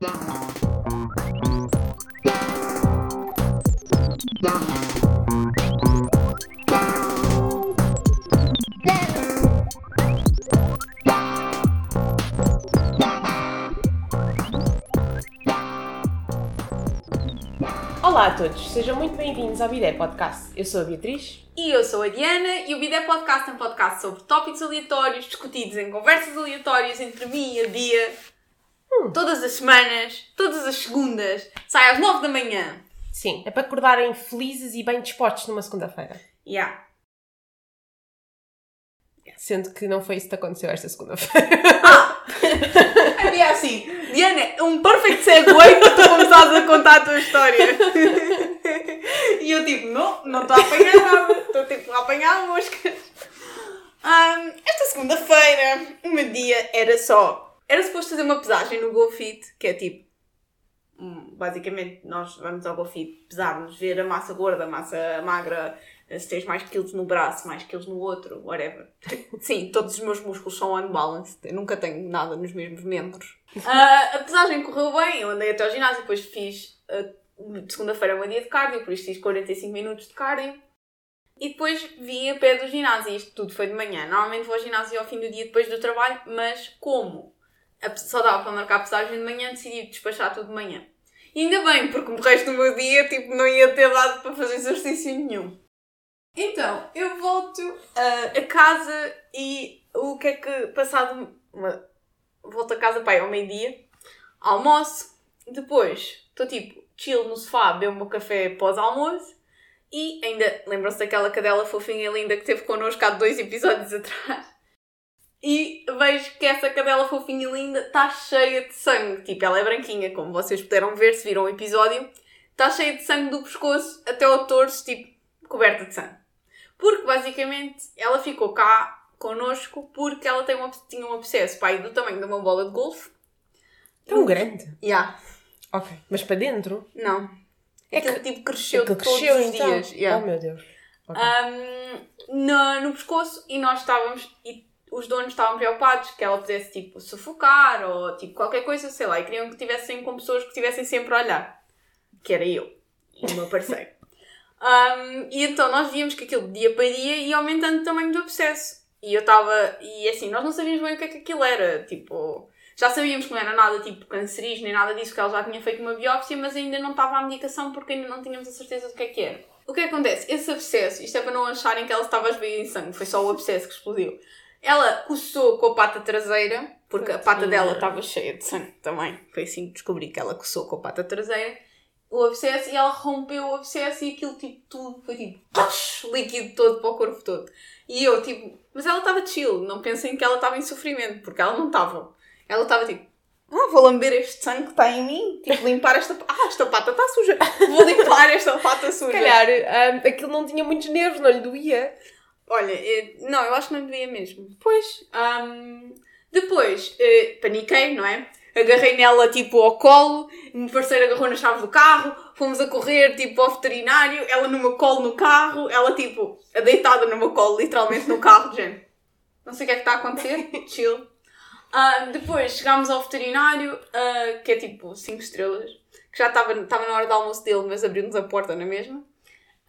Olá a todos, sejam muito bem-vindos ao Bidé Podcast. Eu sou a Beatriz. E eu sou a Diana e o Bidé Podcast é um podcast sobre tópicos aleatórios discutidos em conversas aleatórias entre mim e a Bia. Todas as semanas, todas as segundas, sai às 9 da manhã. Sim, é para acordarem felizes e bem dispostos numa segunda-feira. Yeah. Sendo que não foi isso que aconteceu esta segunda-feira. A Bia é assim, Diana, é um perfect segue para tu começares a contar a tua história. E eu tipo, não, não estou a apanhar nada, estou tipo a apanhar moscas. Ahm, esta segunda-feira, o meu dia era só. Era suposto fazer uma pesagem no GoFit, que é tipo. hum, Basicamente, nós vamos ao GoFit pesar-nos, ver a massa gorda, a massa magra, se tens mais quilos no braço, mais quilos no outro, whatever. Sim, todos os meus músculos são unbalanced, eu nunca tenho nada nos mesmos membros. Ah, a pesagem correu bem, eu andei até ao ginásio, depois fiz. ah, Segunda-feira é meu dia de cardio, por isso fiz 45 minutos de cardio. E depois vim a pé do ginásio, isto tudo foi de manhã. Normalmente vou ao ginásio ao fim do dia depois do trabalho, mas como só dava para marcar a pesagem de manhã, decidi despachar tudo de manhã. E ainda bem, porque o resto do meu dia tipo, não ia ter dado para fazer exercício nenhum. Então, eu volto ah, a casa e o que é que passado. Uma, volto a casa pai ao meio-dia, almoço, depois estou tipo chill no sofá, bebo o meu café pós-almoço e ainda lembram-se daquela cadela fofinha e linda que teve connosco há dois episódios atrás. E vejo que essa cadela fofinha e linda está cheia de sangue. Tipo, ela é branquinha, como vocês puderam ver se viram o episódio. Está cheia de sangue do pescoço até ao torso, tipo, coberta de sangue. Porque, basicamente, ela ficou cá connosco porque ela tem uma, tinha um abscesso, pai, do tamanho de uma bola de golfe. Tão grande. Yeah. Ok. Mas para dentro? Não. É que tipo cresceu Aquilo todos cresceu os então. dias. Yeah. Oh meu Deus. Ok. Um, no, no pescoço e nós estávamos e os donos estavam preocupados que ela pudesse tipo sufocar ou tipo qualquer coisa, sei lá, e queriam que tivessem com pessoas que estivessem sempre a olhar. Que era eu e o meu parceiro. Um, e então nós víamos que aquilo dia para dia ia aumentando o tamanho do abscesso. E eu estava. E assim, nós não sabíamos bem o que é que aquilo era. Tipo, já sabíamos que não era nada tipo cancerígeno nem nada disso, que ela já tinha feito uma biópsia, mas ainda não estava à medicação porque ainda não tínhamos a certeza do que é que era. O que é que acontece? Esse abscesso, isto é para não acharem que ela estava a esvair em sangue, foi só o abscesso que explodiu. Ela coçou com a pata traseira, porque a pata dela estava cheia de sangue também. Foi assim que descobri que ela coçou com a pata traseira. O abscesso e ela rompeu o abscesso e aquilo tipo tudo foi tipo líquido todo para o corpo todo. E eu tipo, mas ela estava chill, não pensem que ela estava em sofrimento, porque ela não estava. Ela estava tipo, ah, vou lamber este sangue que está em mim, tipo, limpar esta. Ah, esta pata está suja, vou limpar esta pata suja. Se calhar hum, aquilo não tinha muitos nervos, não lhe doía. Olha, eh, não, eu acho que não devia mesmo. Pois. ahm, depois, eh, paniquei, não é? Agarrei nela, tipo, ao colo. O meu parceiro agarrou na chave do carro. Fomos a correr, tipo, ao veterinário. Ela no meu colo no carro. Ela, tipo, deitada no meu colo, literalmente no carro, gente. Não sei o que é que está a acontecer. Chill. Ah, depois chegámos ao veterinário, ah, que é tipo 5 estrelas. Que já estava estava na hora do almoço dele, mas abriu-nos a porta na mesma.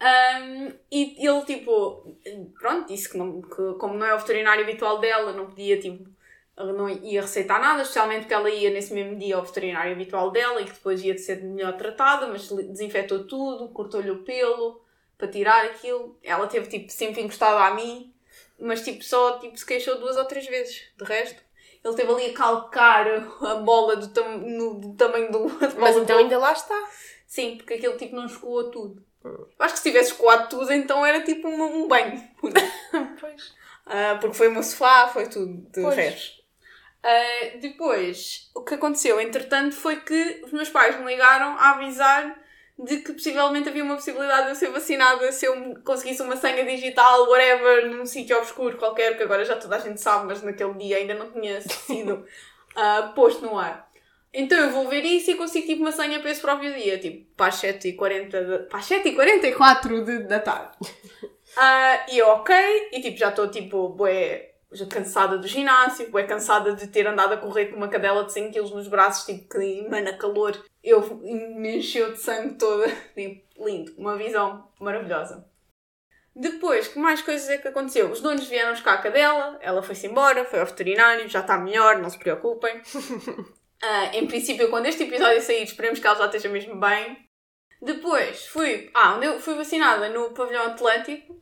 Um, e ele, tipo, pronto, disse que, não, que como não é o veterinário habitual dela, não podia, tipo, não ia receitar nada, especialmente porque ela ia nesse mesmo dia ao veterinário habitual dela e que depois ia de ser melhor tratada, mas desinfetou tudo, cortou-lhe o pelo para tirar aquilo. Ela teve, tipo, sempre encostada a mim, mas, tipo, só, tipo, se queixou duas ou três vezes. De resto, ele teve ali a calcar a bola do, tam no- do tamanho do... Mas então ainda lá está. Sim, porque aquilo tipo não escoou tudo. Eu acho que se tivesse escoado tudo, então era tipo um, um banho. Pois. Ah, porque foi o meu sofá, foi tudo de Pois. resto. Ah, depois, o que aconteceu, entretanto, foi que os meus pais me ligaram a avisar de que possivelmente havia uma possibilidade de eu ser vacinada se eu conseguisse uma senha digital, whatever, num sítio obscuro qualquer, que agora já toda a gente sabe, mas naquele dia ainda não tinha sido ah, posto no ar. Então eu vou ver isso e consigo tipo uma senha para esse próprio dia, tipo para as 7h40 da, para as 7h44 de, da tarde. Ah, e eu, ok, e tipo já estou tipo, bué, já cansada do ginásio, é cansada de ter andado a correr com uma cadela de 100 kg nos braços, tipo, que emana calor. Eu me encheu de sangue toda. Tipo, lindo. Uma visão maravilhosa. Depois, que mais coisas é que aconteceu? Os donos vieram buscar a cadela, ela foi-se embora, foi ao veterinário, já está melhor, não se preocupem. uh, em princípio, quando este episódio sair, esperemos que ela já esteja mesmo bem. Depois, fui, ah, onde eu fui vacinada no pavilhão Atlântico,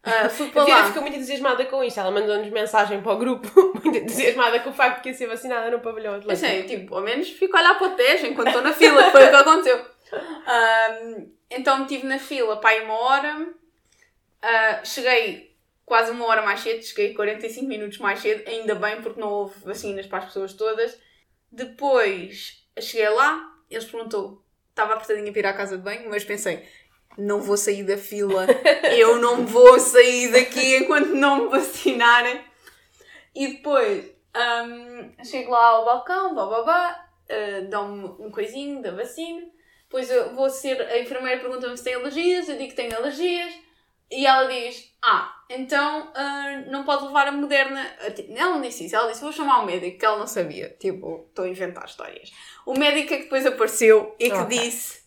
Uh, fui para a lá. ficou muito entusiasmada com isto. Ela mandou-nos mensagem para o grupo, muito entusiasmada com o facto de que ia ser vacinada no pavilhão Atlântico. sei, tipo, ao menos fico a olhar para o Tejo enquanto estou na fila, foi o que aconteceu. Um, então estive na fila para aí uma hora, uh, cheguei quase uma hora mais cedo, cheguei 45 minutos mais cedo, ainda bem porque não houve vacinas para as pessoas todas. Depois cheguei lá, eles perguntou, estava apertadinha para ir à casa de banho, mas pensei, não vou sair da fila, eu não vou sair daqui enquanto não me vacinarem. E depois um, chego lá ao balcão, bababá, uh, dão-me um coisinho da vacina. Depois eu vou ser, a enfermeira pergunta-me se tem alergias, eu digo que tenho alergias. E ela diz, ah, então uh, não pode levar a moderna. Ela não disse isso, ela disse, vou chamar o médico, que ela não sabia. Tipo, estou a inventar histórias. O médico é que depois apareceu e que Ok. disse,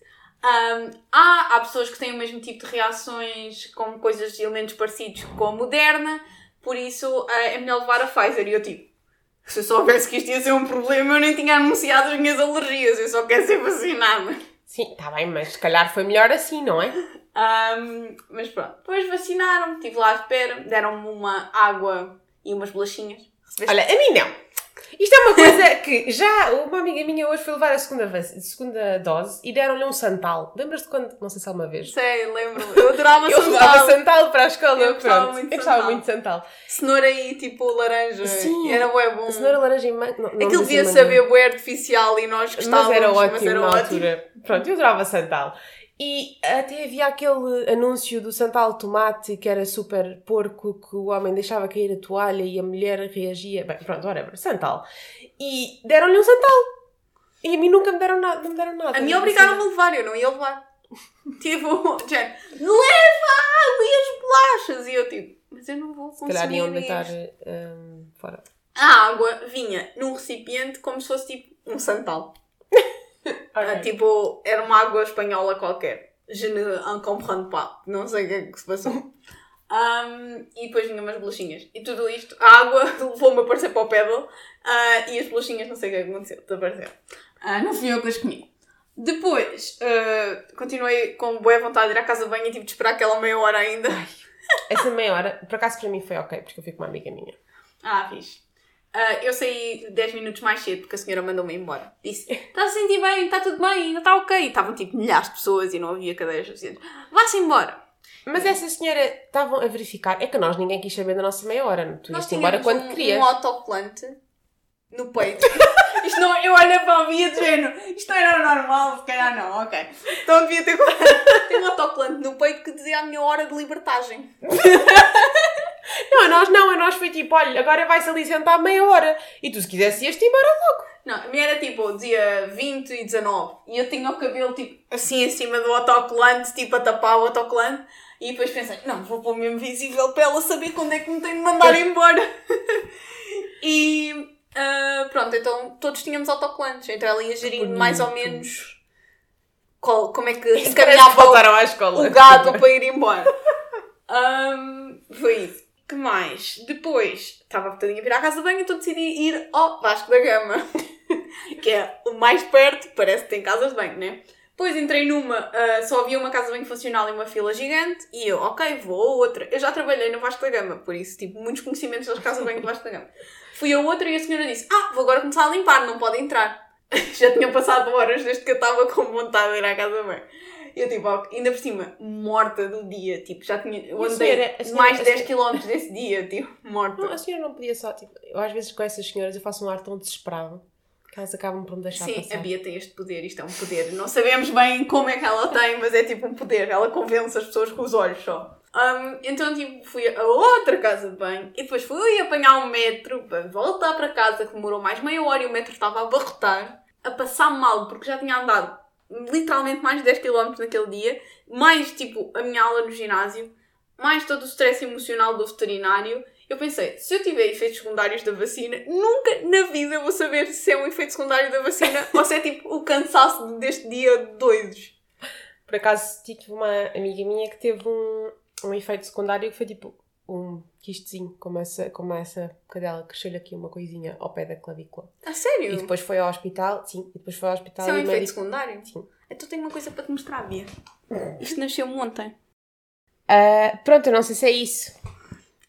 um, ah, há pessoas que têm o mesmo tipo de reações com coisas, elementos parecidos com a moderna, por isso ah, é melhor levar a Pfizer. E eu tipo, se eu soubesse que isto ia ser um problema, eu nem tinha anunciado as minhas alergias, eu só quero ser vacinada. Sim, está bem, mas se calhar foi melhor assim, não é? Um, mas pronto, depois vacinaram-me, estive lá à espera, deram-me uma água e umas bolachinhas. Recebeste? Olha, a mim não. Isto é uma coisa que já uma amiga minha hoje foi levar a segunda, vac- segunda dose e deram-lhe um santal. Lembras-te quando? Não sei se alguma vez. Sei, lembro-me. Eu adorava Eu levava santal. santal para a escola. Eu gostava pronto. muito de eu gostava santal. muito de santal. Cenoura e tipo laranja. Sim. Era bué bom. A cenoura laranja e manga. Aquilo devia saber bué artificial e nós gostávamos. Mas era ótimo mas era na ótimo. altura. Pronto, eu adorava Santal. E até havia aquele anúncio do Santal Tomate que era super porco, que o homem deixava cair a toalha e a mulher reagia. Bem, pronto, whatever. Santal. E deram-lhe um Santal. E a mim nunca me deram nada. Me deram nada. A mim obrigaram-me a levar, eu não ia levar. tipo, gente, leva água e as bolachas. E eu tipo, mas eu não vou Se consumir calhar iam deitar hum, fora. A água vinha num recipiente como se fosse tipo um santal. Ah, tipo, era uma água espanhola qualquer. Je ne en comprends pas. Não sei o que é que se passou. Um, e depois vinham umas bolachinhas. E tudo isto, a água levou-me a aparecer para o pedal ah, e as bolachinhas, não sei o que é aconteceu, desapareceram. Ah, não fui eu que as comi. Depois, ah, continuei com boa vontade de ir à casa de banho e tive de esperar aquela meia hora ainda. Essa meia hora, por acaso para mim foi ok, porque eu fui com uma amiga minha. Ah, fixe. Ah, eu saí 10 minutos mais cedo porque a senhora mandou-me embora. Disse: Está a sentir bem, está tudo bem, ainda está ok. E estavam tipo milhares de pessoas e não havia cadeiras suficientes. Vá-se embora. Mas essa senhora estavam a verificar. É que nós ninguém quis saber da nossa meia hora. Tu Nós ias embora quando um, querias. um autocolante no peito. Isto não, eu olho para a Bia de género. Isto não era normal, se calhar não, ok. Então devia ter. Tem um autocolante no peito que dizia a minha hora de libertagem. Não, a nós não, a nós foi tipo, olha, agora vai-se ali sentar meia hora. E tu se quisesse ias-te embora logo. Não, a minha era tipo, dizia 20 e 19. E eu tinha o cabelo tipo assim em cima do autocolante, tipo a tapar o autocolante. E depois pensei, não, vou pôr mesmo visível para ela saber quando é que me tem de mandar embora. e ah, pronto, então todos tínhamos autocolantes. Então ela ia gerindo mais ou menos qual, como é que encaminhava o, à escola. o gado para ir embora. Ahm, foi isso. Que mais? Depois, estava bocadinho a vir à casa de banho, então decidi ir ao Vasco da Gama. que é o mais perto, parece que tem casas de banho, né? Depois entrei numa, ah, só havia uma casa banho funcional e uma fila gigante, e eu, ok, vou a outra. Eu já trabalhei no Vasco da Gama, por isso, tipo, muitos conhecimentos das casas banho do Vasco da Gama. Fui a outra e a senhora disse, ah, vou agora começar a limpar, não pode entrar. já tinha passado horas desde que eu estava com vontade de ir à casa. E eu, tipo, ainda por cima, morta do dia, tipo, já tinha, eu andei senhora- senhora- mais de a 10 senhora- km desse dia, tipo, morta. Não, a senhora não podia só, tipo, eu às vezes com essas senhoras eu faço um ar tão desesperado que elas acabam por me deixar Sim, passar. a Bia tem este poder, isto é um poder. Não sabemos bem como é que ela tem, mas é tipo um poder. Ela convence as pessoas com os olhos só. Um, então, tipo, fui a outra casa de banho e depois fui apanhar um metro para voltar para casa, que demorou mais meia hora e o metro estava a abarrotar, a passar mal, porque já tinha andado literalmente mais de 10 km naquele dia, mais tipo a minha aula no ginásio, mais todo o stress emocional do veterinário Eu pensei, se eu tiver efeitos secundários da vacina, nunca na vida vou saber se é um efeito secundário da vacina ou se é tipo o cansaço deste dia doidos. Por acaso tive uma amiga minha que teve um, um efeito secundário que foi tipo um como essa, como essa cadela, cresceu-lhe aqui uma coisinha ao pé da clavícula. A sério? E depois foi ao hospital, sim, e depois foi ao hospital Isso é um e o efeito médico... secundário? Sim. Então tenho uma coisa para te mostrar, Bia. Isto nasceu ontem. Ah, pronto, eu não sei se é isso.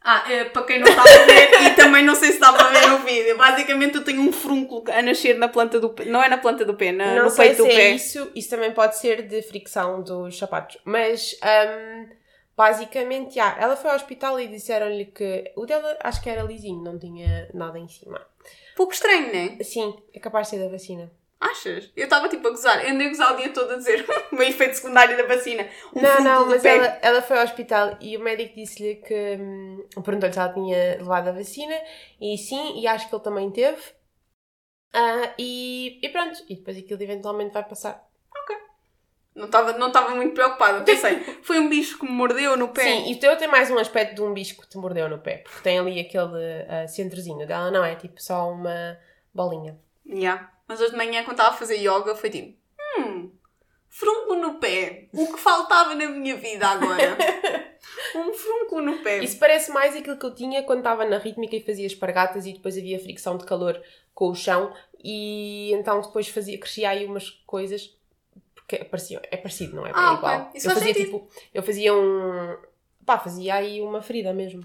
Ah, é, para quem não está a ver, e também não sei se estava a ver no vídeo, basicamente eu tenho um frúnculo a nascer na planta do pé. Não é na planta do pé, na, não no sei peito se do é pé. isso, isso também pode ser de fricção dos sapatos. Mas, ahm, basicamente, já, ela foi ao hospital e disseram-lhe que o dela acho que era lisinho, não tinha nada em cima. Pouco estranho, não é? Sim, é capaz de ser da vacina. Achas? Eu estava tipo a gozar. Eu andei a gozar o dia todo a dizer o efeito secundário da vacina. Um não, não, mas ela, ela foi ao hospital e o médico disse-lhe que hum, perguntou-lhe se ela tinha levado a vacina e sim, e acho que ele também teve. Ah, e, e pronto, e depois aquilo eventualmente vai passar. Não estava não estava muito preocupada. Pensei, foi um bicho que me mordeu no pé. Sim, e o teu tem mais um aspecto de um bicho que te mordeu no pé, porque tem ali aquele ah, centrozinho dela, não é tipo só uma bolinha. Yeah. Mas hoje de manhã, quando estava a fazer yoga, foi tipo: hum, frúnculo no pé. O que faltava na minha vida agora? um frúnculo no pé. Isso parece mais aquilo que eu tinha quando estava na rítmica e fazia espargatas e depois havia fricção de calor com o chão e então depois fazia, crescia aí umas coisas porque parecia, é parecido, não é? Ah, é igual. ok. Isso eu faz fazia sentido. tipo, eu fazia um pá, fazia aí uma ferida mesmo.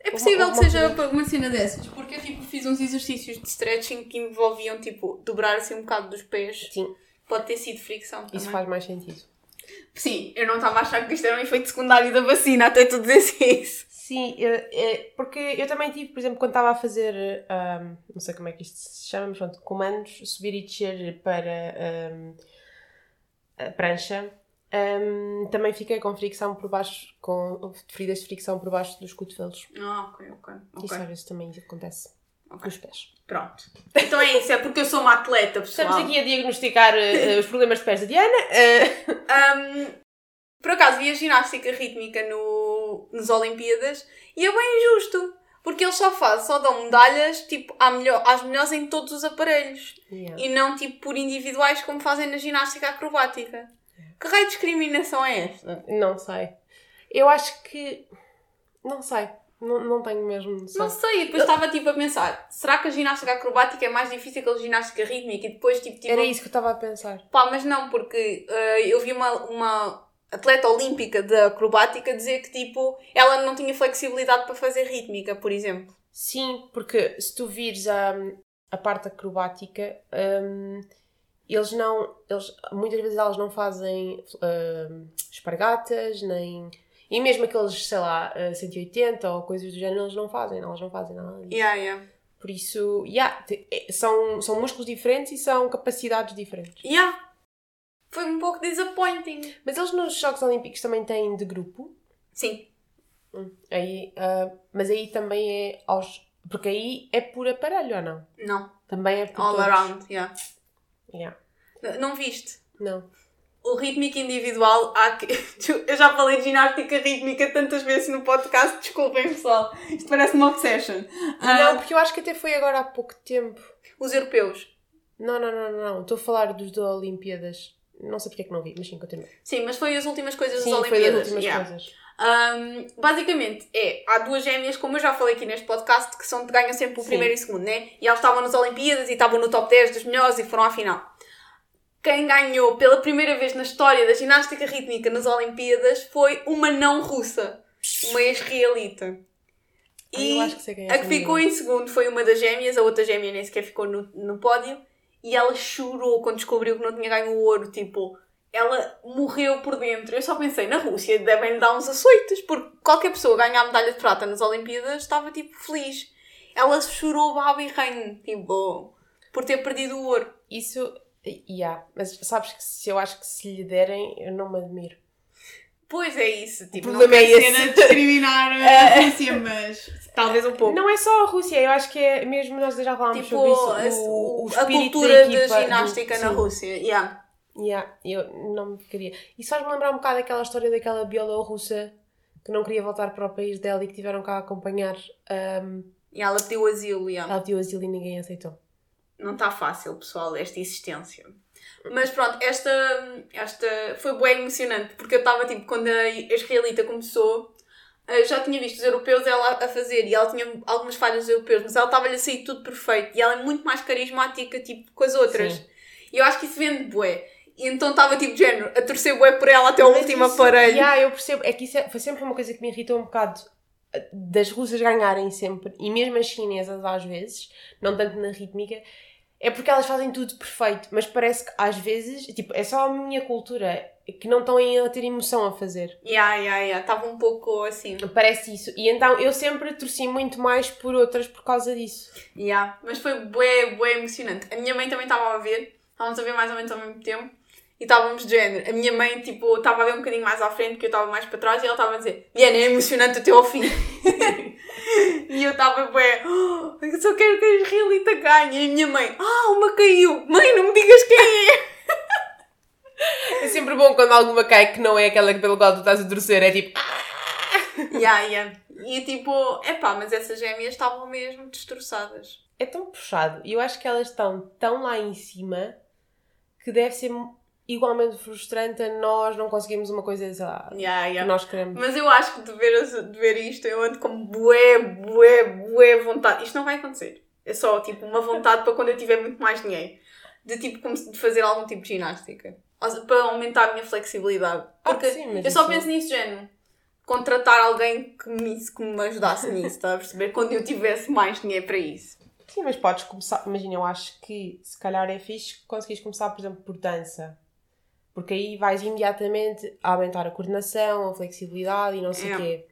É possível Uma- que uma seja coisa- uma cena dessas, porque eu tipo, fiz uns exercícios de stretching que envolviam tipo, dobrar assim um bocado dos pés. Sim, Pode ter sido fricção também. isso faz mais sentido. Sim, eu não estava a achar que isto era um efeito secundário da vacina, até tu dizes isso. Sim, é, é, porque eu também tive, por exemplo, quando estava a fazer, ahm, não sei como é que isto se chama, mas pronto, comandos, subir e descer para ahm, a prancha, ahm, também fiquei com fricção por baixo, com feridas de fricção por baixo dos cotovelos. Ah, ok, ok. Isso às vezes também acontece Ok. nos pés. Pronto. Então é isso, é porque eu sou uma atleta, pessoal. Estamos aqui a diagnosticar eh, os problemas de pés da Diana. eh, Um, por acaso vi a ginástica rítmica no, nas Olimpíadas e é bem injusto. Porque eles só fazem, só dão medalhas tipo, à melhor, às melhores em todos os aparelhos. yeah. E não tipo por individuais como fazem na ginástica acrobática. Que raio de discriminação é esta? Não sei. Eu acho que. Não sei. Não, não tenho mesmo noção. Não sei, e depois estava tipo a pensar, será que a ginástica acrobática é mais difícil que a ginástica rítmica? E depois tipo, tipo Era isso que eu estava a pensar. Pá, mas não, porque eh, eu vi uma, uma atleta olímpica de acrobática dizer que, tipo, ela não tinha flexibilidade para fazer rítmica, por exemplo. Sim, porque se tu vires a, a parte acrobática, hum, eles não. Eles, muitas vezes elas não fazem hum, espargatas, nem. E mesmo aqueles, sei lá, eh, 180 ou coisas do género, eles não fazem, elas não fazem nada disso. Yeah, yeah. Por isso, yeah, é- são, são músculos diferentes e são capacidades diferentes. Yeah. Foi um pouco disappointing. Mas eles nos Jogos Olímpicos também têm de grupo. Sim. Hum, Aí, ah, mas aí também é aos. Porque aí é por aparelho ou não? Não. Também é por All todos. around, yeah. Yeah. Não viste? Não. O rítmico individual, há que... eu já falei de ginástica rítmica tantas vezes no podcast, desculpem pessoal, isto parece uma obsession. Ah, Não, porque eu acho que até foi agora há pouco tempo. Os europeus. Não, não, não, não. não. Estou a falar dos da Olimpíadas. Não sei porque é que não vi, mas sim, continua. Sim, mas foi as últimas coisas Sim, das foi Olimpíadas. das últimas yeah. coisas. Um, basicamente, é, há duas gêmeas, como eu já falei aqui neste podcast, que são, ganham sempre o Sim. primeiro e o segundo, né? E elas estavam nas Olimpíadas e estavam no top 10 dos melhores e foram à final. Quem ganhou pela primeira vez na história da ginástica rítmica nas Olimpíadas foi uma não russa, uma ex-israelita. Eu acho que sei quem é a que essa ficou em segundo foi uma das gêmeas, a outra gêmea nem sequer ficou no, no pódio. E ela chorou quando descobriu que não tinha ganho o ouro. Tipo, ela morreu por dentro. Eu só pensei, na Rússia devem dar uns açoites, porque qualquer pessoa ganhar a medalha de prata nas Olimpíadas estava, tipo, feliz. Ela chorou baba e reino, tipo, por ter perdido o ouro. Isso, yeah. Mas sabes que se eu acho que se lhe derem, eu não me admiro. Pois é isso, tipo, O problema não é esse. discriminar a Rússia, mas talvez um pouco. Não é só a Rússia, eu acho que é mesmo, nós já falámos tipo, sobre isso. O, o a cultura da da equipa, do- ginástica na sim. Rússia, yeah. Yeah, eu não me queria. Isso faz-me lembrar um bocado daquela história daquela bielorrussa que não queria voltar para o país dela e que tiveram cá a acompanhar. Um, E ela pediu asilo, já. ela pediu asilo e ninguém aceitou. Não está fácil, pessoal, esta existência. Mas pronto, esta, esta foi bem emocionante, porque eu estava tipo, quando a israelita começou, eh, já tinha visto os europeus ela a fazer e ela tinha algumas falhas europeus, mas ela estava-lhe a sair tudo perfeito e ela é muito mais carismática tipo, com as outras. Sim. E eu acho que isso vende bué. E então estava tipo, de género, a torcer bué por ela até o último isso- aparelho. Yeah, eu percebo. É que isso é- foi sempre uma coisa que me irritou um bocado eh, das russas ganharem sempre, e mesmo as chinesas às vezes, não tanto na rítmica, é porque elas fazem tudo perfeito, mas parece que às vezes, tipo, é só a minha cultura que não estão a ter emoção a fazer. Yeah, yeah, yeah. Estava um pouco assim. Parece isso. E então eu sempre torci muito mais por outras por causa disso. Yeah. Mas foi bué, bué emocionante. A minha mãe também estava a ver, estávamos a ver mais ou menos ao mesmo tempo, e estávamos de género. A minha mãe, tipo, estava a ver um bocadinho mais à frente, que eu estava mais para trás, e ela estava a dizer: Diana, é emocionante até ao fim. e eu estava bué, oh, eu só quero que a Israelita ganhe. E a minha mãe: Ah, uma caiu. Mãe, não me digas quem é. É sempre bom quando alguma cai que não é aquela que pelo qual tu estás a torcer, é tipo. yeah, yeah. E tipo, epá, mas essas gêmeas estavam mesmo destroçadas. É tão puxado. E eu acho que elas estão tão lá em cima que deve ser igualmente frustrante a nós não conseguirmos uma coisa, sei lá, Yeah, que yeah. nós queremos. Mas eu acho que de ver, de ver isto, eu ando com bué, bué, bué vontade. Isto não vai acontecer. É só, tipo, uma vontade para quando eu tiver muito mais dinheiro. De, tipo, como de fazer algum tipo de ginástica. Para aumentar a minha flexibilidade. Ah, Porque sim, mas eu só isso- penso nisso, género. Contratar alguém que me, que me ajudasse nisso, está a perceber? Quando eu tivesse mais dinheiro para isso. Sim, mas podes começar. Imagina, eu acho que se calhar é fixe conseguires começar, por exemplo, por dança. Porque aí vais imediatamente a aumentar a coordenação, a flexibilidade e não sei o É. quê.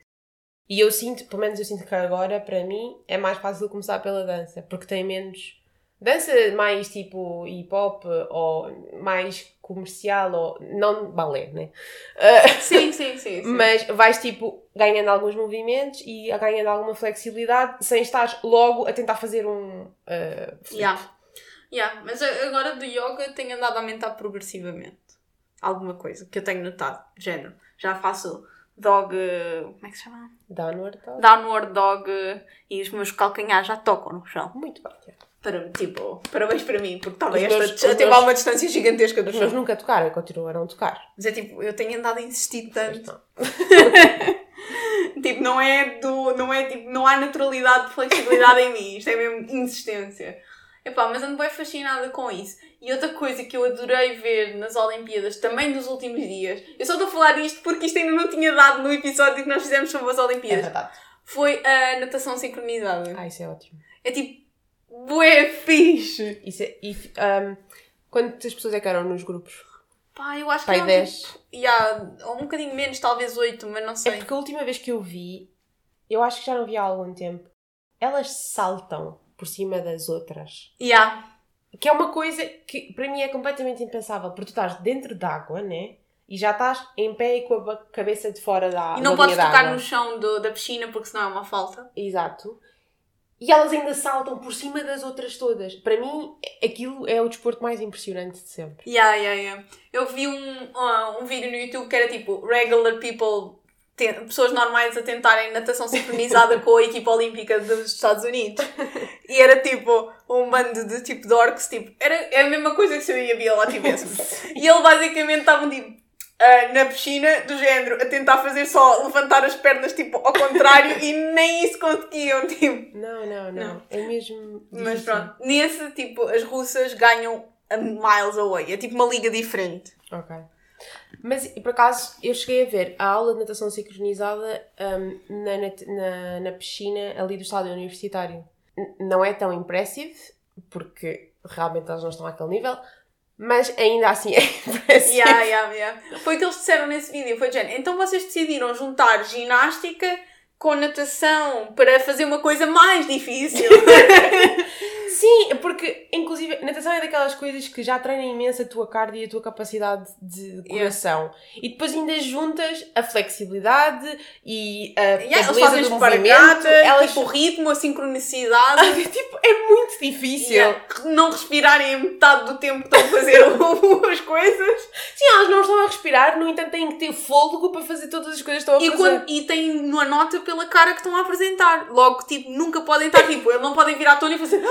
E eu sinto, pelo menos eu sinto que agora, para mim, é mais fácil começar pela dança. Porque tem menos. Dança mais tipo hip hop ou mais comercial ou. Não balé, né? Sim, sim, sim. sim. mas vais tipo ganhando alguns movimentos e ganhando alguma flexibilidade sem estar logo a tentar fazer um. ah, flip. Yeah. Yeah. Mas agora do yoga tenho andado a aumentar progressivamente. Alguma coisa que eu tenho notado. Género. Já faço dog. Como é que se chama? Downward dog. Downward dog e os meus calcanhares já tocam no chão. Muito bem. Para, tipo, parabéns para mim, porque Os esta, meus- meus- uma distância gigantesca do Os meus nunca tocaram e continuam a não tocar. Mas é tipo, eu tenho andado a insistir tanto. Tipo, não é do. Não é tipo, não há naturalidade de flexibilidade em mim. Isto é mesmo insistência. Epá, mas ando bem fascinada com isso. E outra coisa que eu adorei ver nas Olimpíadas, também nos últimos dias, eu só estou a falar disto porque isto ainda não tinha dado no episódio que nós fizemos sobre as É Olimpíadas, verdade. foi a natação sincronizada. Ah, isso é ótimo. É tipo, bué fixe. Isso é, e, um, quantas pessoas é que eram nos grupos? Pá, eu acho Pai, que não, 10. Tipo, yeah, um bocadinho menos, talvez 8, mas não É sei. porque a última vez que eu vi, eu acho que já não vi há algum tempo, elas saltam por cima das outras. Yeah. Que é uma coisa que para mim é completamente impensável, porque tu estás dentro d'água, né? E já estás em pé e com a cabeça de fora da E não podes tocar no chão do- da piscina porque senão é uma falta. Exato. E elas ainda saltam por cima das outras todas. Para mim, aquilo é o desporto mais impressionante de sempre. Yeah, yeah, yeah. Eu vi um, uh, um vídeo no YouTube que era tipo regular people, pessoas normais a tentarem natação sincronizada com a equipa olímpica dos Estados Unidos. E era tipo um bando de tipo de orcs, tipo, era, é a mesma coisa que se eu e a Bia lá tivéssemos. E ele basicamente estavam tipo ah, na piscina, do género, a tentar fazer só levantar as pernas tipo ao contrário e nem isso conseguiam, tipo. Não, não, não. Não. É mesmo. Mas difícil. pronto, nesse tipo, as russas ganham a miles away. É tipo uma liga diferente. Ok. Mas, por acaso, eu cheguei a ver a aula de natação sincronizada hum, na, na, na piscina ali do estádio universitário. N- não é tão impressive, porque realmente elas não estão àquele nível, mas ainda assim é impressive. Yeah, yeah, yeah. Foi o que eles disseram nesse vídeo. Foi de. Então vocês decidiram juntar ginástica natação para fazer uma coisa mais difícil. Sim, porque, inclusive, natação é daquelas coisas que já treinam imenso a tua cardio e a tua capacidade de coração. E depois ainda juntas a flexibilidade e a, Yeah, eles fazem do movimento. Elas... tipo, o ritmo, a sincronicidade. tipo, é muito difícil. Yeah. Não respirarem metade do tempo que estão a fazer as coisas. Sim, elas não estão a respirar, no entanto têm que ter fôlego para fazer todas as coisas que estão a E, fazer. quando, e têm uma nota pela cara que estão a apresentar. Logo, tipo, nunca podem estar, tipo, eles não podem virar à tona e fazer.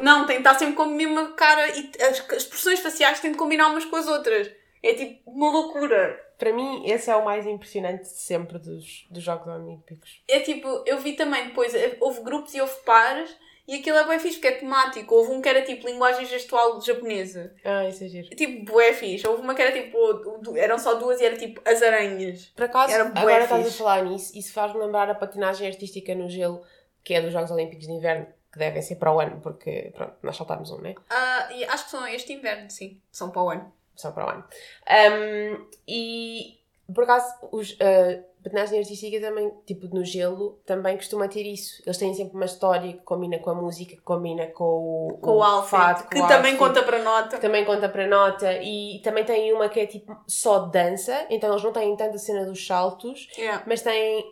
Não, têm que estar sempre com a mesma cara e as, expressões faciais têm de combinar umas com as outras. É tipo uma loucura. Para mim, esse é o mais impressionante de sempre dos, dos Jogos Olímpicos. É tipo, eu vi também depois, eh, houve grupos e houve pares e aquilo é bem fixe porque é temático. Houve um que era tipo linguagem gestual japonesa. Ah, isso é giro. Tipo, bué fixe. Houve uma que era tipo, eram só duas e era tipo as aranhas. Por acaso, Era agora estás a fixe. falar nisso, isso faz-me lembrar a patinagem artística no gelo, que é dos Jogos Olímpicos de Inverno, que devem ser para o ano, porque pronto, nós saltámos um, né? Ah, e acho que são este inverno, sim. São para o ano. Só para o ano. Um, e por acaso, os, uh, patinagem artística também, tipo no gelo, também costuma ter isso. Eles têm sempre uma história que combina com a música, que combina com o, Com o outfit, fato, que o também outfit. conta para nota. também conta para nota e também tem uma que é tipo só dança, então eles não têm tanta cena dos saltos, Yeah. mas têm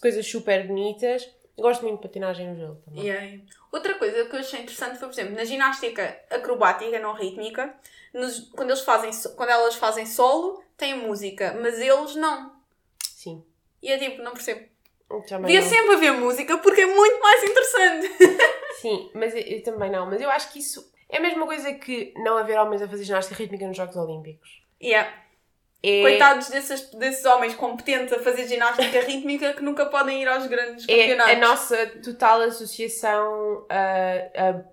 coisas super bonitas. Eu gosto muito de patinagem no gelo também. Yeah. Outra coisa que eu achei interessante foi, por exemplo, na ginástica acrobática, não rítmica, nos- quando, eles fazem, quando elas fazem solo, tem música, mas eles não. E é tipo, não percebo. Também Devia não. sempre haver música porque é muito mais interessante. Sim, mas eu, eu também não. Mas eu acho que isso é a mesma coisa que não haver homens a fazer ginástica rítmica nos Jogos Olímpicos. Yeah. É, Coitados desses, desses homens competentes a fazer ginástica rítmica que nunca podem ir aos grandes é campeonatos. a nossa total associação a, a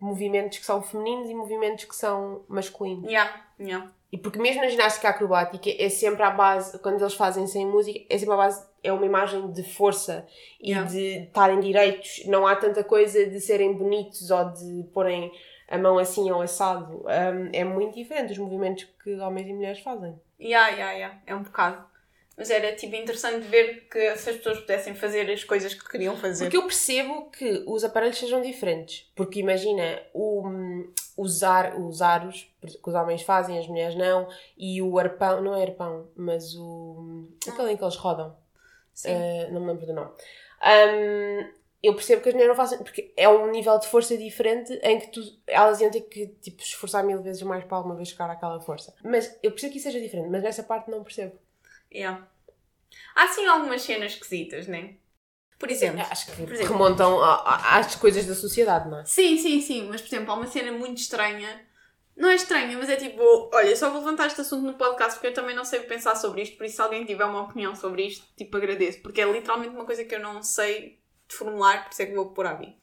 movimentos que são femininos e movimentos que são masculinos. Yeah, yeah. E porque mesmo na ginástica acrobática é sempre à base, quando eles fazem sem música, é sempre à base, é uma imagem de força e Yeah. de estarem direitos. Não há tanta coisa de serem bonitos ou de porem a mão assim ou assado. Um, é muito diferente dos movimentos que homens e mulheres fazem. Yeah, yeah, yeah. É um bocado. Mas era tipo interessante ver que se as pessoas pudessem fazer as coisas que queriam fazer. Porque eu percebo que os aparelhos sejam diferentes. Porque imagina, o, os, ar, os aros que os homens fazem, as mulheres não, e o arpão, não é arpão, mas o. aquele em que eles rodam. Sim. Uh, não me lembro do nome. Um, eu percebo que as mulheres não fazem, porque é um nível de força diferente em que tu, elas iam ter que tipo, esforçar mil vezes mais para alguma vez chegar àquela força. Mas eu percebo que isso seja diferente, mas nessa parte não percebo. Yeah. Há sim algumas cenas esquisitas, né? Por exemplo. Acho que exemplo. remontam a- às coisas da sociedade, não é? Sim, sim, sim. Mas, por exemplo, há uma cena muito estranha. Não é estranha, mas é tipo... Olha, só vou levantar este assunto no podcast porque eu também não sei pensar sobre isto. Por isso, se alguém tiver uma opinião sobre isto, tipo, agradeço. Porque é literalmente uma coisa que eu não sei formular, por isso é que vou pôr a mim.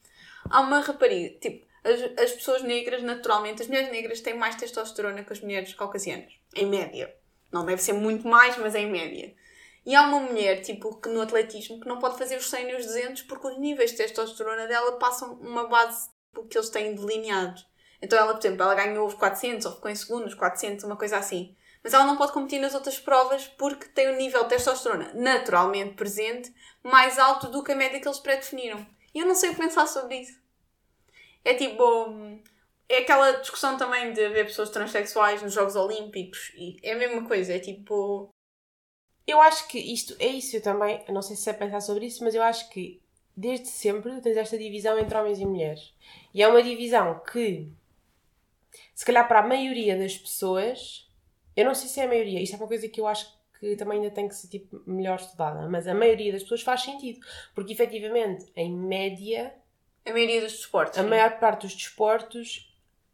Há uma rapariga... Tipo, as, as pessoas negras, naturalmente, as mulheres negras têm mais testosterona que as mulheres caucasianas. Em média. Não deve ser muito mais, mas é em média. E há uma mulher, tipo, que no atletismo, que não pode fazer os 100 e os 200 porque os níveis de testosterona dela passam uma base tipo, que eles têm delineados. Então ela, por exemplo, ela ganhou os 400 ou ficou em segundo nos 400, uma coisa assim. Mas ela não pode competir nas outras provas porque tem o nível de testosterona naturalmente presente mais alto do que a média que eles pré-definiram. E eu não sei o que pensar sobre isso. É tipo... É aquela discussão também de haver pessoas transexuais nos Jogos Olímpicos. E é a mesma coisa. É tipo... Eu acho que isto é isso, eu também, não sei se é pensar sobre isso, mas eu acho que desde sempre tens esta divisão entre homens e mulheres. E é uma divisão que, se calhar para a maioria das pessoas, eu não sei se é a maioria, isto é uma coisa que eu acho que também ainda tem que ser tipo, melhor estudada, mas a maioria das pessoas faz sentido, porque efetivamente, em média, A maioria dos desportos. a sim. maior parte dos desportos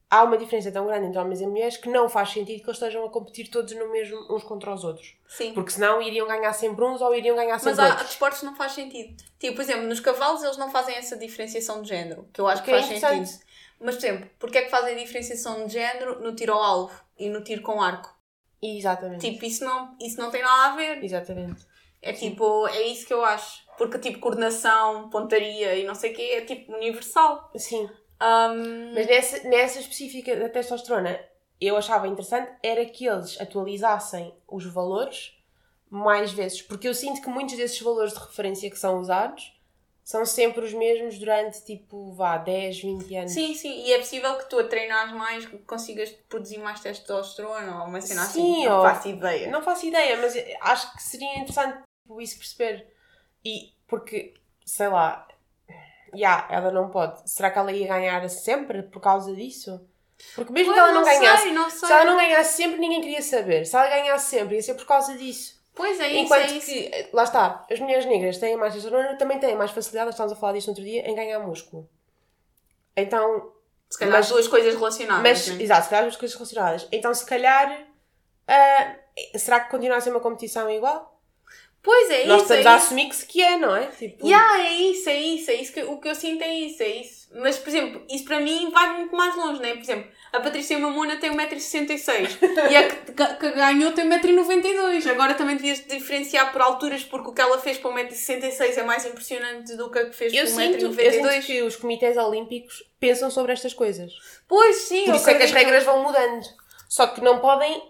há uma diferença tão grande entre homens e mulheres que não faz sentido que eles estejam a competir todos no mesmo uns contra os outros. Sim. Porque senão iriam ganhar sempre uns ou iriam ganhar sempre Mas há outros. desportos não faz sentido. Tipo, por exemplo, nos cavalos eles não fazem essa diferenciação de género, que eu acho Que que é faz interessante. sentido. Mas, por exemplo, porque é que fazem diferenciação de género no tiro ao alvo e no tiro com arco? Exatamente. Tipo, isso não, isso não tem nada a ver. Exatamente. É tipo, é isso que eu acho. Porque, tipo, coordenação, pontaria e não sei o quê é tipo universal. Sim. Ahm, Mas nessa, nessa específica da testosterona, eu achava interessante era que eles atualizassem os valores mais vezes. Porque eu sinto que muitos desses valores de referência que são usados são sempre os mesmos durante tipo, vá, 10, 20 anos. Sim, sim, e é possível que tu a treinares mais consigas produzir mais testosterona ou uma cena assim. Sim, Não ou- faço ideia. Não faço ideia, mas acho que seria interessante tipo, isso perceber. E porque, sei lá, já, ela não pode. Será que ela ia ganhar sempre por causa disso? Porque mesmo que ela não, sei, ganhasse, não sei. se ela não ganhasse sempre, ninguém queria saber. Se ela ganhasse sempre, ia ser por causa disso. Pois é isso, Enquanto é isso. que, lá está, as mulheres negras têm mais testosterona, também têm mais facilidade, nós estávamos a falar disto no outro dia, em ganhar músculo. Então, Se calhar mas- as duas coisas relacionadas. mas, né? exato, se calhar as coisas relacionadas. Então, se calhar, ah, será que continua a ser uma competição igual? Pois é Nós isso, é estamos a isso. assumir que se que é, não é? Tipo, Yeah, é isso, é isso, é isso que o que eu sinto é isso, é isso. Mas, por exemplo, isso para mim vai muito mais longe, né? Por exemplo, a Patrícia Mamona tem 1,66m e a que, que- ganhou tem 1,92m. Agora também devias diferenciar por alturas porque o que ela fez para 1,66m é mais impressionante do que a que fez eu para sinto, eu sinto 1,92m. que os comitês olímpicos pensam sobre estas coisas. Pois sim, Por isso é que as regras vão mudando. Só que não podem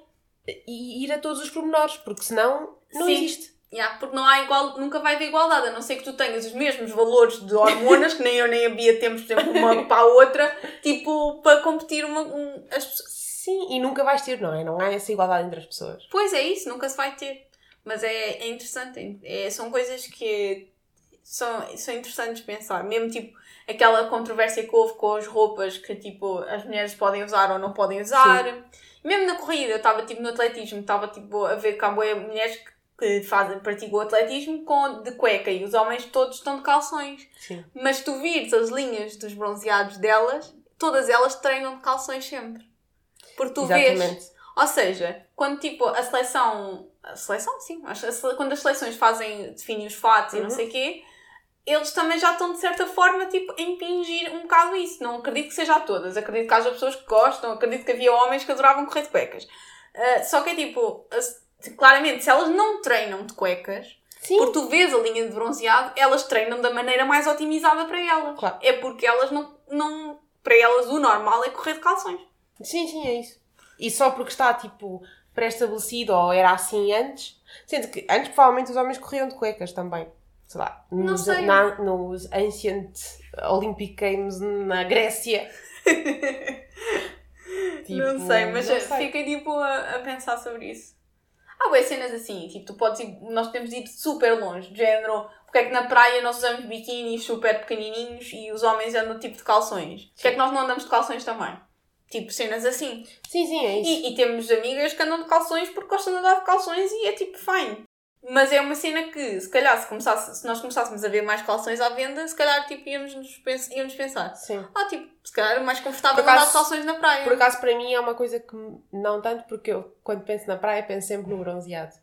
ir a todos os pormenores, porque senão não Sim. existe. Yeah, porque não há igual, nunca vai haver igualdade, a não ser que tu tenhas os mesmos valores de hormonas, que nem eu nem a Bia temos, por exemplo, uma para a outra, tipo, para competir uma, um, as pessoas. Sim, e nunca vais ter, não é? Não há essa igualdade entre as pessoas. Pois é isso, nunca se vai ter. Mas é, é interessante, é, são coisas que são, são interessantes pensar. Mesmo tipo aquela controvérsia que houve com as roupas que tipo as mulheres podem usar ou não podem usar. Mesmo na corrida, eu estava tipo no atletismo, estava tipo a ver que há mulheres que, que fazem, praticam o atletismo com, de cueca e os homens todos estão de calções. Sim. Mas tu vires as linhas dos bronzeados delas, todas elas treinam de calções sempre. Porque tu vês Exatamente. ou seja, quando tipo a seleção. A seleção, sim. A quando as seleções fazem, definem os fatos e não Uhum. sei o quê, eles também já estão de certa forma tipo, a impingir um bocado isso. Não acredito que seja a todas. Acredito que haja pessoas que gostam, acredito que havia homens que adoravam correr de cuecas. Ah, só que é tipo, as- claramente, se elas não treinam de cuecas, Sim. porque tu vês a linha de bronzeado, elas treinam da maneira mais otimizada para elas. Claro. É porque elas não, não. Para elas o normal é correr de calções. Sim, sim, é isso. E só porque está, tipo, pré-estabelecido ou era assim antes. Sendo que antes provavelmente os homens corriam de cuecas também. Sei lá. Não Nos, sei. na- nos Ancient Olympic Games na Grécia. Tipo, não sei, mas não sei. fiquei tipo a, a pensar sobre isso. Há boas cenas assim, tipo, tu podes ir, nós podemos ir super longe, de género, porque é que na praia nós usamos biquínis super pequenininhos e os homens andam tipo de calções? Porque é que nós não andamos de calções também? Tipo, cenas assim. Sim, sim, é isso. E, e temos amigas que andam de calções porque gostam de andar de calções e é tipo fine. Mas é uma cena que, se calhar, se, começasse, se nós começássemos a ver mais calções à venda, se calhar tipo, íamos, nos pens- íamos pensar. Sim. Ah, tipo, se calhar é mais confortável Por andar acaso- de calções na praia. Por acaso, para mim, é uma coisa que não tanto, porque eu, quando penso na praia, penso sempre no bronzeado.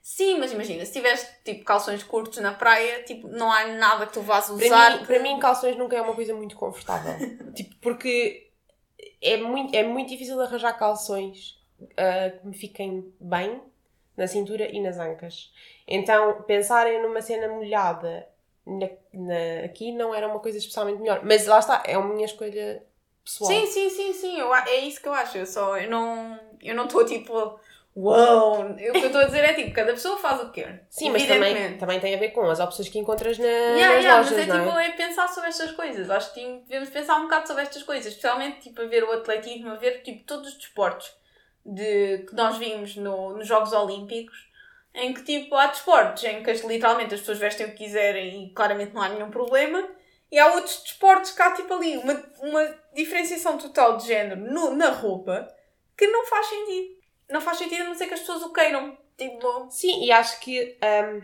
Sim, mas imagina, se tiveres tipo calções curtos na praia, tipo, não há nada que tu vás Para usar. mim, para mim, calções nunca é uma coisa muito confortável. tipo, porque é muito, é muito difícil arranjar calções ah, que me fiquem bem na cintura e nas ancas. Então, pensarem numa cena molhada na- na- aqui não era uma coisa especialmente melhor. Mas lá está, é uma minha escolha pessoal. Sim, sim, sim, sim, eu, a- é isso que eu acho. Eu só, eu não, eu não estou tipo, uau! Eu- O que eu estou a dizer é tipo, cada pessoa faz o que quer. Sim, mas também, também tem a ver com as opções que encontras na, Yeah, nas yeah, lojas, mas é não tipo, é? é pensar sobre estas coisas. Acho que devemos pensar um bocado sobre estas coisas, especialmente tipo a ver o atletismo, a ver tipo todos os desportos de, que nós vimos no, nos Jogos Olímpicos, em que tipo há desportos em que literalmente as pessoas vestem o que quiserem e claramente não há nenhum problema, e há outros desportos que há tipo ali uma, uma diferenciação total de género no- na roupa que não faz sentido. Não faz sentido a não ser que as pessoas o queiram. Tipo, Sim, e acho que. hum,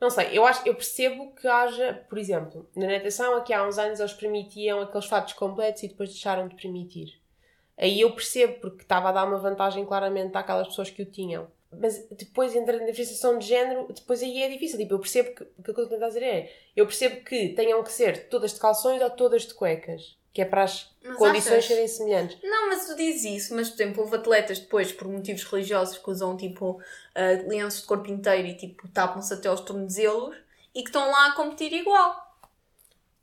não sei, eu, acho, eu percebo que haja, por exemplo, na natação, aqui há uns anos eles permitiam aqueles fatos completos e depois deixaram de permitir. Aí eu percebo, porque estava a dar uma vantagem claramente àquelas pessoas que o tinham. Mas depois, entra na diferenciação de género, depois aí é difícil. Tipo, eu percebo que. O que eu estou a tentar dizer é. Eu percebo que tenham que ser todas de calções ou todas de cuecas. Que é para as Mas condições achas? serem semelhantes. Não, mas tu dizes isso, mas por exemplo, houve atletas depois, por motivos religiosos, que usam tipo uh, lenços de corpo inteiro e tipo tapam-se até aos tornozelos e que estão lá a competir igual.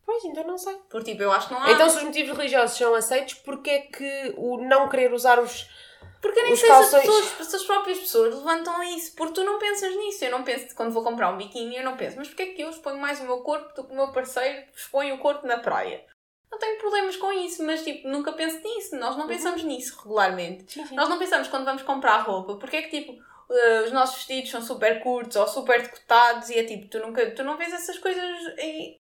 Pois, então não sei. Porque tipo, eu acho que não há. Então, se os motivos religiosos são aceitos, porque é que o não querer usar os, Porque nem Os sei calções- se as, pessoas, as próprias pessoas levantam isso. Porque tu não pensas nisso. Eu não penso, quando vou comprar um biquíni, eu não penso, mas porquê é que eu exponho mais o meu corpo do que o meu parceiro expõe o corpo na praia? Não tenho problemas com isso, mas tipo, nunca penso nisso. Nós não pensamos nisso regularmente. Sim, sim. Nós não pensamos quando vamos comprar roupa, porque é que tipo, eh, os nossos vestidos são super curtos ou super decotados e é tipo, tu, nunca, tu não vês essas coisas em,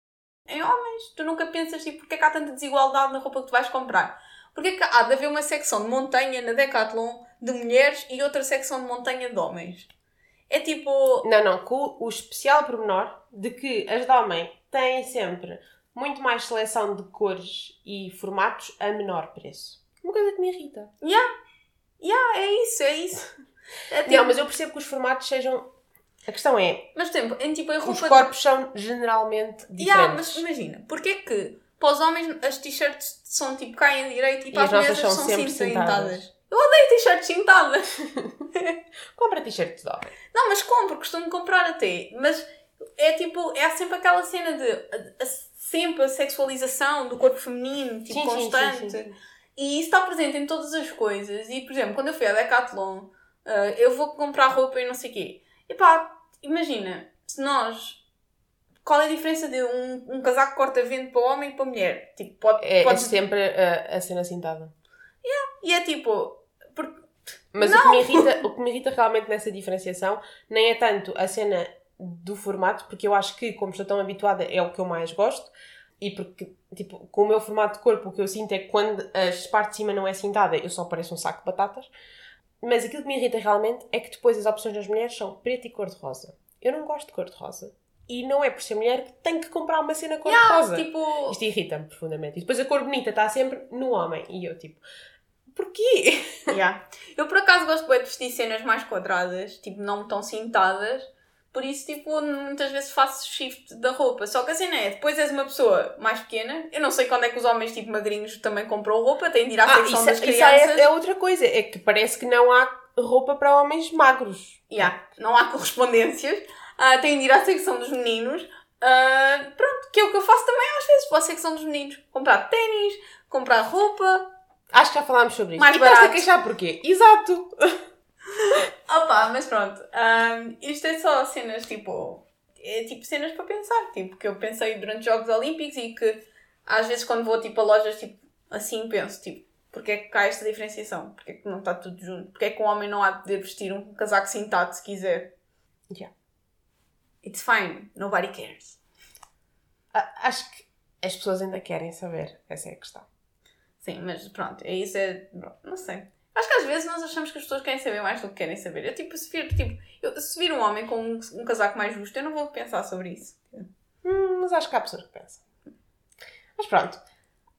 em homens. Tu nunca pensas tipo, porque é que há tanta desigualdade na roupa que tu vais comprar? Porque é que há de haver uma secção de montanha na Decathlon de mulheres e outra secção de montanha de homens? É tipo, Não, não, com o especial pormenor de que as de homem têm sempre muito mais seleção de cores e formatos a menor preço. Uma coisa que me irrita. ah, é isso, é isso. É tipo- Não, mas eu percebo que os formatos sejam. A questão é, mas tempo, em tipo, em roupa os de- corpos são generalmente Yeah, mas diferentes. imagina, porque é que para os homens as t-shirts são tipo caem direito e para E as as mulheres são são sempre cintadas? Eu odeio t-shirts cintadas. Compra t-shirts de homem. Não, mas compro, costumo comprar até. Mas é tipo, é sempre aquela cena de a- a- sempre a sexualização do corpo feminino, tipo, Sim, constante. sim, sim. E isso está presente em todas as coisas. E, por exemplo, quando eu fui à Decathlon, ah, eu vou comprar roupa e não sei o quê. E pá, imagina, se nós. Qual é a diferença de um, um casaco corta-vento para homem e para mulher? Tipo, pode, É, é pode... sempre a, a cena cintada. E é tipo. Porque... Mas o que, me irrita, o que me irrita realmente nessa diferenciação nem é tanto a cena do formato, porque eu acho que, como estou tão habituada, é o que eu mais gosto. E porque, tipo, com o meu formato de corpo, o que eu sinto é que quando as partes de cima não é cintada, eu só pareço um saco de batatas. Mas aquilo que me irrita realmente é que depois as opções das mulheres são preto e cor-de-rosa. Eu não gosto de cor-de-rosa. E não é por ser mulher que tenho que comprar uma cena cor-de-rosa. Tipo. Isto irrita-me profundamente. E depois a cor bonita está sempre no homem. E eu, tipo, porquê? Yeah. Eu por acaso gosto de vestir cenas mais quadradas, tipo, não tão cintadas. Por isso, tipo, muitas vezes faço shift da roupa. Só que a cena é, depois és uma pessoa mais pequena. Eu não sei quando é que os homens, tipo, magrinhos também compram roupa. Têm de ir à Ah, secção isso, das isso crianças. é, é outra coisa. É que parece que não há roupa para homens magros. Yeah. Não há correspondências. Ah, têm de ir à secção dos meninos. Ah, pronto, que é o que eu faço também às vezes. Vou à secção dos meninos. Comprar ténis, comprar roupa. Acho que já falámos sobre isso. Mais e estás a barato. queixar porquê? Exato! Opa, mas pronto. Ahm, isto é só cenas tipo. É tipo cenas para pensar. Tipo, que eu pensei durante os Jogos Olímpicos e que às vezes quando vou tipo a lojas tipo assim penso tipo. Porque é que há esta diferenciação? Porque é que não está tudo junto? Porque é que um homem não há de poder vestir um casaco cintado se quiser? Yeah. It's fine. Nobody cares. A- Acho que as pessoas ainda querem saber. Essa é a questão. Sim, mas pronto. É isso. É... Não sei. Acho que às vezes nós achamos que as pessoas querem saber mais do que querem saber. Eu tipo, se vir, tipo, eu, se vir um homem com um, um casaco mais justo, eu não vou pensar sobre isso. Hum, mas acho que há pessoas que pensam. Mas pronto.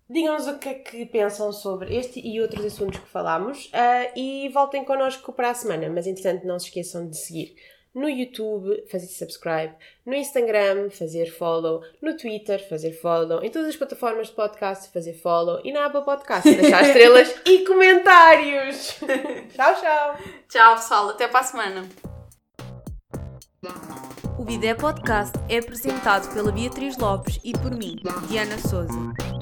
Digam-nos o que é que pensam sobre este e outros assuntos que falámos ah, e voltem connosco para a semana. Mas, entretanto, não se esqueçam de seguir no YouTube, fazer subscribe, no Instagram, fazer follow, no Twitter, fazer follow, em todas as plataformas de podcast, fazer follow e na Apple Podcast, deixar estrelas e comentários. tchau, tchau! Tchau, pessoal. Até para a semana. O Bidé Podcast é apresentado pela Beatriz Lopes e por mim, Diana Souza.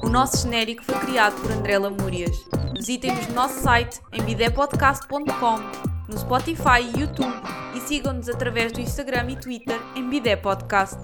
O nosso genérico foi criado por André Lamúrias. Visitem-nos no nosso site em bidépodcast.com, no Spotify e YouTube e sigam-nos através do Instagram e Twitter em Bidé Podcast.